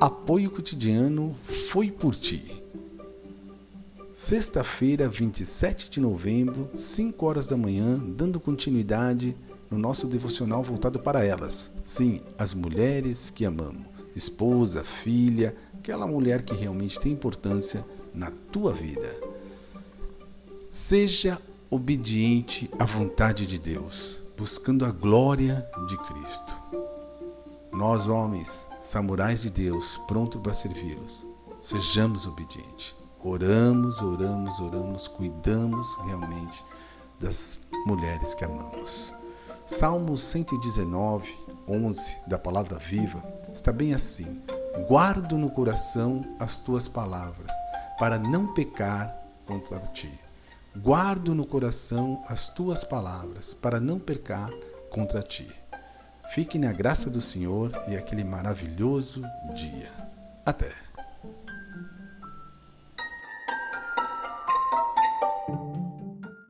Apoio cotidiano foi por ti. Sexta-feira, 27 de novembro, 5 horas da manhã, dando continuidade no nosso devocional voltado para elas. Sim, as mulheres que amamos. Esposa, filha, aquela mulher que realmente tem importância na tua vida. Seja obediente à vontade de Deus, buscando a glória de Cristo. Nós, homens, samurais de Deus, prontos para servi-los, sejamos obedientes. Oramos, oramos, oramos, cuidamos realmente das mulheres que amamos. Salmo 119, 11 da Palavra Viva está bem assim: Guardo no coração as tuas palavras, para não pecar contra ti. Guardo no coração as tuas palavras, para não pecar contra ti. Fique na graça do Senhor e aquele maravilhoso dia. Até!